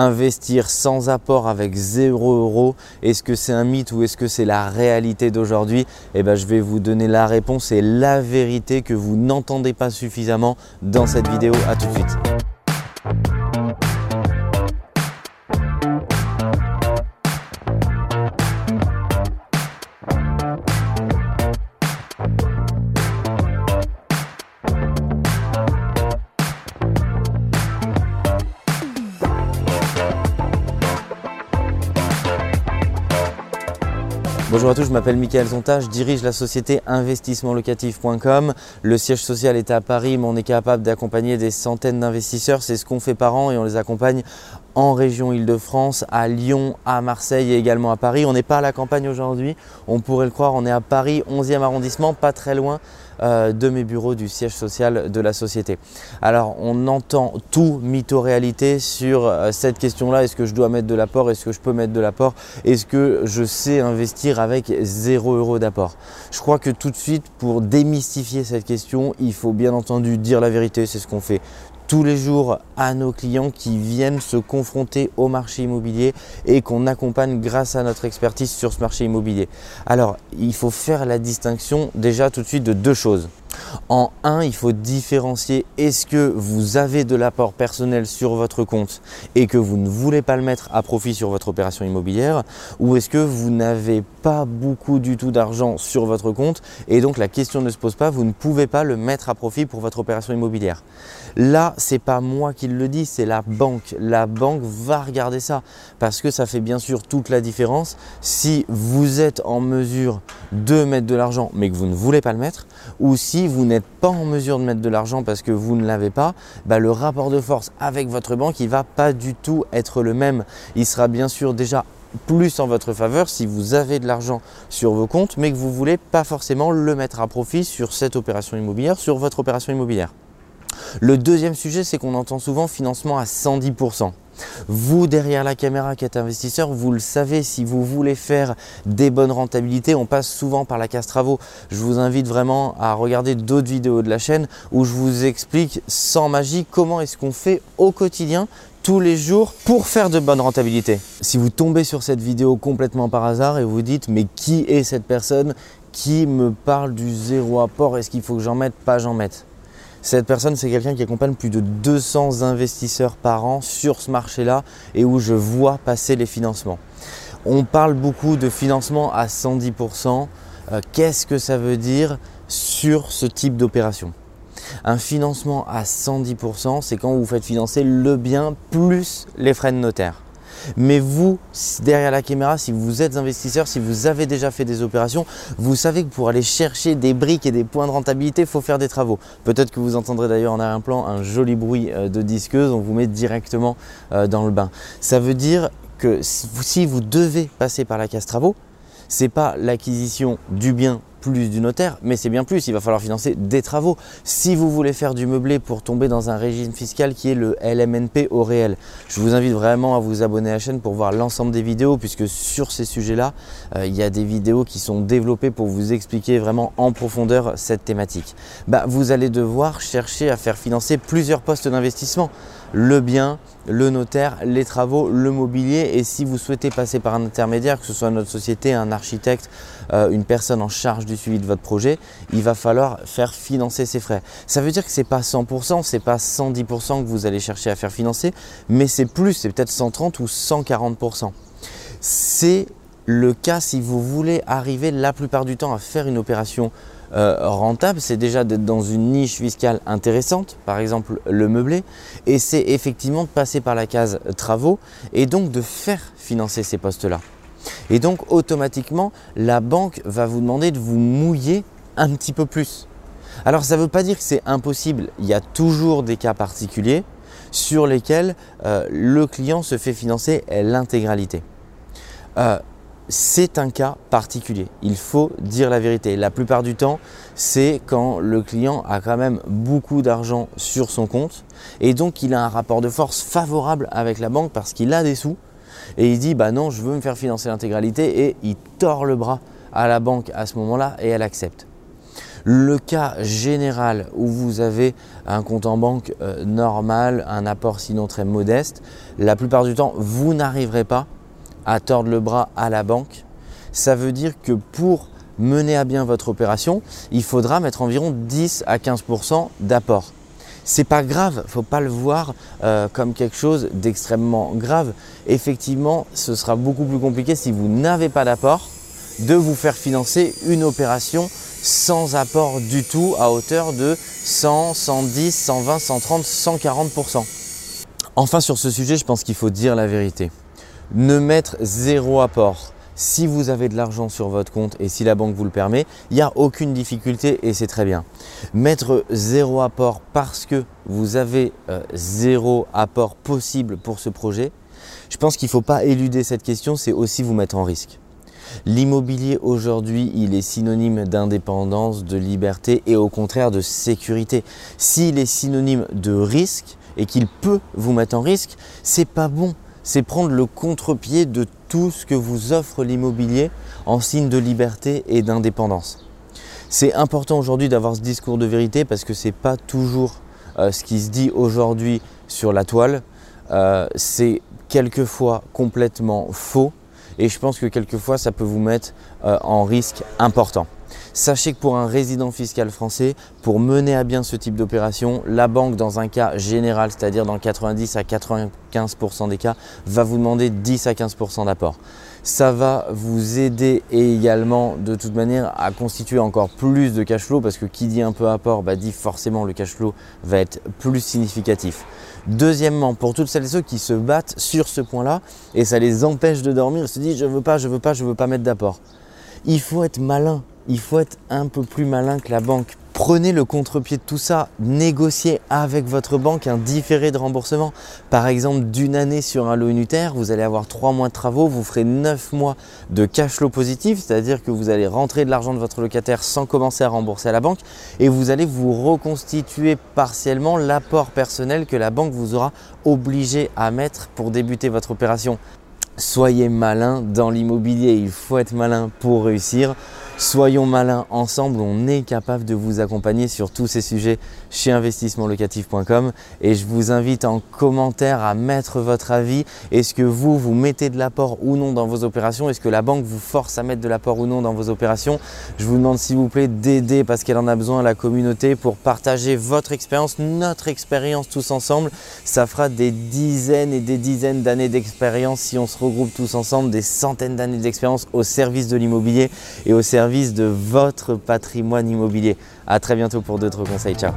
investir sans apport avec 0 euros, est-ce que c'est un mythe ou est-ce que c'est la réalité d'aujourd'hui? Eh bien, je vais vous donner la réponse et la vérité que vous n'entendez pas suffisamment dans cette vidéo. À tout de suite. Bonjour à tous, je m'appelle Michael Zonta, je dirige la société investissementlocatif.com. Le siège social est à Paris, mais on est capable d'accompagner des centaines d'investisseurs. C'est ce qu'on fait par an et on les accompagne en région Île-de-France, à Lyon, à Marseille et également à Paris. On n'est pas à la campagne aujourd'hui, on pourrait le croire, on est à Paris, 11e arrondissement, pas très loin euh, de mes bureaux du siège social de la société. Alors on entend tout mytho-réalité sur euh, cette question-là, est-ce que je dois mettre de l'apport, est-ce que je peux mettre de l'apport, est-ce que je sais investir avec 0 euros d'apport? Je crois que tout de suite, pour démystifier cette question, il faut bien entendu dire la vérité, c'est ce qu'on fait tous les jours à nos clients qui viennent se confronter au marché immobilier et qu'on accompagne grâce à notre expertise sur ce marché immobilier. Alors, il faut faire la distinction déjà tout de suite de deux choses. En un, il faut différencier est-ce que vous avez de l'apport personnel sur votre compte et que vous ne voulez pas le mettre à profit sur votre opération immobilière ou est-ce que vous n'avez pas beaucoup du tout d'argent sur votre compte et donc la question ne se pose pas, vous ne pouvez pas le mettre à profit pour votre opération immobilière? Là, c'est pas moi qui le dis, c'est la banque. La banque va regarder ça parce que ça fait bien sûr toute la différence si vous êtes en mesure de mettre de l'argent mais que vous ne voulez pas le mettre ou si vous n'êtes pas en mesure de mettre de l'argent parce que vous ne l'avez pas, bah, le rapport de force avec votre banque, il va pas du tout être le même. Il sera bien sûr déjà plus en votre faveur si vous avez de l'argent sur vos comptes, mais que vous ne voulez pas forcément le mettre à profit sur cette opération immobilière, sur votre opération immobilière. Le deuxième sujet, c'est qu'on entend souvent financement à 110%. Vous, derrière la caméra qui êtes investisseur, vous le savez, si vous voulez faire des bonnes rentabilités, on passe souvent par la case travaux. Je vous invite vraiment à regarder d'autres vidéos de la chaîne où je vous explique sans magie comment est-ce qu'on fait au quotidien tous les jours pour faire de bonnes rentabilités. Si vous tombez sur cette vidéo complètement par hasard et vous dites mais qui est cette personne qui me parle du zéro apport, est-ce qu'il faut que j'en mette, pas j'en mette cette personne, c'est quelqu'un qui accompagne plus de 200 investisseurs par an sur ce marché-là et où je vois passer les financements. On parle beaucoup de financement à 110%. Euh, qu'est-ce que ça veut dire sur ce type d'opération? Un financement à 110%, c'est quand vous faites financer le bien plus les frais de notaire. Mais vous, derrière la caméra, si vous êtes investisseur, si vous avez déjà fait des opérations, vous savez que pour aller chercher des briques et des points de rentabilité, il faut faire des travaux. Peut-être que vous entendrez d'ailleurs en arrière-plan un joli bruit euh, de disqueuse, on vous met directement euh, dans le bain. Ça veut dire que si vous devez passer par la case travaux, c'est pas l'acquisition du bien plus du notaire, mais c'est bien plus, il va falloir financer des travaux. Si vous voulez faire du meublé pour tomber dans un régime fiscal qui est le LMNP au réel, je vous invite vraiment à vous abonner à la chaîne pour voir l'ensemble des vidéos, puisque sur ces sujets-là, euh, il y a des vidéos qui sont développées pour vous expliquer vraiment en profondeur cette thématique. Bah, vous allez devoir chercher à faire financer plusieurs postes d'investissement le bien, le notaire, les travaux, le mobilier. Et si vous souhaitez passer par un intermédiaire, que ce soit notre société, un architecte, euh, une personne en charge du suivi de votre projet, il va falloir faire financer ces frais. Ça veut dire que ce n'est pas 100%, ce n'est pas 110% que vous allez chercher à faire financer, mais c'est plus, c'est peut-être 130 ou 140%. C'est le cas si vous voulez arriver la plupart du temps à faire une opération euh, rentable, c'est déjà d'être dans une niche fiscale intéressante, par exemple le meublé, et c'est effectivement de passer par la case travaux et donc de faire financer ces postes-là. Et donc automatiquement, la banque va vous demander de vous mouiller un petit peu plus. Alors ça ne veut pas dire que c'est impossible, il y a toujours des cas particuliers sur lesquels euh, le client se fait financer l'intégralité. Euh, c'est un cas particulier. Il faut dire la vérité. La plupart du temps, c'est quand le client a quand même beaucoup d'argent sur son compte et donc il a un rapport de force favorable avec la banque parce qu'il a des sous et il dit bah non, je veux me faire financer l'intégralité et il tord le bras à la banque à ce moment-là et elle accepte. Le cas général où vous avez un compte en banque euh, normal, un apport sinon très modeste, la plupart du temps, vous n'arriverez pas à tordre le bras à la banque. Ça veut dire que pour mener à bien votre opération, il faudra mettre environ 10 à 15% d'apport. C'est pas grave, faut pas le voir euh, comme quelque chose d'extrêmement grave. Effectivement, ce sera beaucoup plus compliqué si vous n'avez pas d'apport de vous faire financer une opération sans apport du tout à hauteur de 100, 110, 120, 130, 140%. Enfin sur ce sujet, je pense qu'il faut dire la vérité. Ne mettre zéro apport si vous avez de l'argent sur votre compte et si la banque vous le permet, il n'y a aucune difficulté et c'est très bien. Mettre zéro apport parce que vous avez euh, zéro apport possible pour ce projet, je pense qu'il ne faut pas éluder cette question, c'est aussi vous mettre en risque. L'immobilier aujourd'hui, il est synonyme d'indépendance, de liberté et au contraire de sécurité. S'il est synonyme de risque et qu'il peut vous mettre en risque, c'est pas bon. C'est prendre le contre-pied de tout ce que vous offre l'immobilier en signe de liberté et d'indépendance. C'est important aujourd'hui d'avoir ce discours de vérité parce que ce n'est pas toujours euh, ce qui se dit aujourd'hui sur la toile. Euh, c'est quelquefois complètement faux et je pense que quelquefois ça peut vous mettre euh, en risque important. Sachez que pour un résident fiscal français, pour mener à bien ce type d'opération, la banque dans un cas général, c'est-à-dire dans 90 à 95% des cas, va vous demander 10 à 15% d'apport. Ça va vous aider également de toute manière à constituer encore plus de cash flow parce que qui dit un peu apport bah, dit forcément le cash flow va être plus significatif. Deuxièmement, pour toutes celles et ceux qui se battent sur ce point-là et ça les empêche de dormir, ils se disent je veux pas, je veux pas, je veux pas mettre d'apport. Il faut être malin, il faut être un peu plus malin que la banque. Prenez le contre-pied de tout ça, négociez avec votre banque un différé de remboursement. Par exemple, d'une année sur un lot unitaire, vous allez avoir trois mois de travaux, vous ferez neuf mois de cash flow positif, c'est-à-dire que vous allez rentrer de l'argent de votre locataire sans commencer à rembourser à la banque et vous allez vous reconstituer partiellement l'apport personnel que la banque vous aura obligé à mettre pour débuter votre opération. Soyez malin dans l'immobilier, il faut être malin pour réussir. Soyons malins ensemble, on est capable de vous accompagner sur tous ces sujets chez investissementlocatif.com et je vous invite en commentaire à mettre votre avis. Est-ce que vous, vous mettez de l'apport ou non dans vos opérations? Est-ce que la banque vous force à mettre de l'apport ou non dans vos opérations? Je vous demande s'il vous plaît d'aider parce qu'elle en a besoin à la communauté pour partager votre expérience, notre expérience tous ensemble. Ça fera des dizaines et des dizaines d'années d'expérience si on se regroupe tous ensemble, des centaines d'années d'expérience au service de l'immobilier et au service de votre patrimoine immobilier. A très bientôt pour d'autres conseils. Ciao